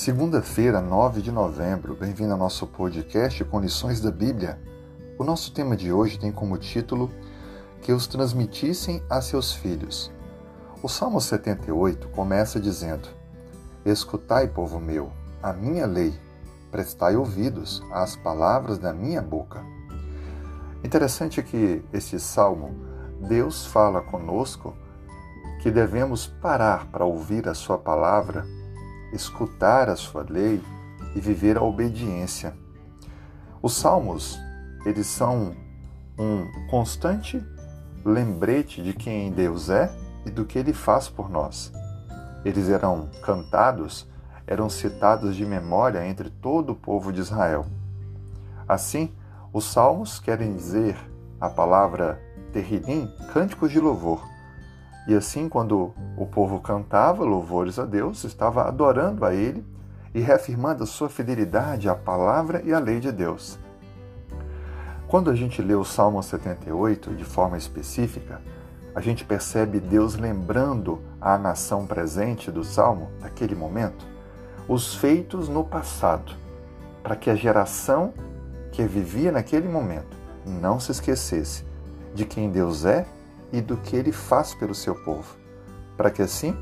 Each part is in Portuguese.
Segunda-feira, 9 de novembro, bem-vindo ao nosso podcast com lições da Bíblia. O nosso tema de hoje tem como título Que os transmitissem a seus filhos. O Salmo 78 começa dizendo: Escutai, povo meu, a minha lei, prestai ouvidos às palavras da minha boca. Interessante que este salmo, Deus fala conosco que devemos parar para ouvir a sua palavra escutar a sua lei e viver a obediência. Os salmos, eles são um constante lembrete de quem Deus é e do que ele faz por nós. Eles eram cantados, eram citados de memória entre todo o povo de Israel. Assim, os salmos querem dizer a palavra terrilim, cânticos de louvor e assim, quando o povo cantava louvores a Deus, estava adorando a Ele e reafirmando a sua fidelidade à palavra e à lei de Deus. Quando a gente lê o Salmo 78 de forma específica, a gente percebe Deus lembrando à nação presente do Salmo, naquele momento, os feitos no passado, para que a geração que vivia naquele momento não se esquecesse de quem Deus é e do que ele faz pelo seu povo, para que assim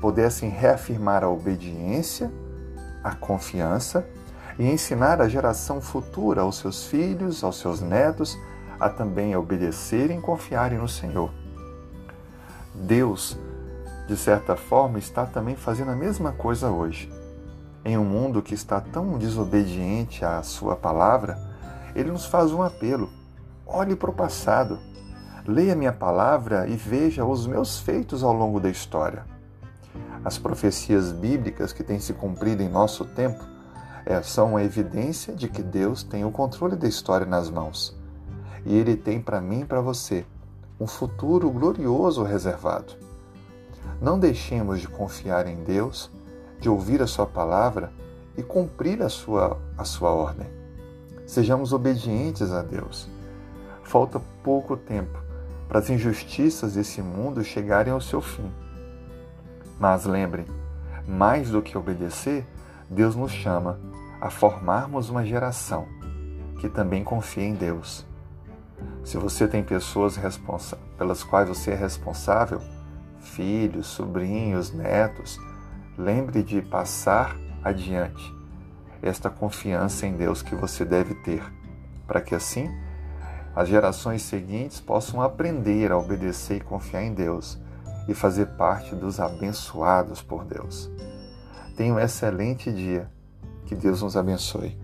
pudessem reafirmar a obediência, a confiança e ensinar a geração futura aos seus filhos, aos seus netos, a também obedecerem e confiarem no Senhor. Deus, de certa forma, está também fazendo a mesma coisa hoje. Em um mundo que está tão desobediente à Sua palavra, Ele nos faz um apelo: olhe para o passado Leia minha palavra e veja os meus feitos ao longo da história. As profecias bíblicas que têm se cumprido em nosso tempo é, são a evidência de que Deus tem o controle da história nas mãos. E Ele tem para mim e para você um futuro glorioso reservado. Não deixemos de confiar em Deus, de ouvir a Sua palavra e cumprir a sua, a sua ordem. Sejamos obedientes a Deus. Falta pouco tempo para as injustiças desse mundo chegarem ao seu fim. Mas lembrem, mais do que obedecer, Deus nos chama a formarmos uma geração que também confia em Deus. Se você tem pessoas pelas quais você é responsável, filhos, sobrinhos, netos, lembre de passar adiante esta confiança em Deus que você deve ter, para que assim as gerações seguintes possam aprender a obedecer e confiar em Deus e fazer parte dos abençoados por Deus. Tenha um excelente dia. Que Deus nos abençoe.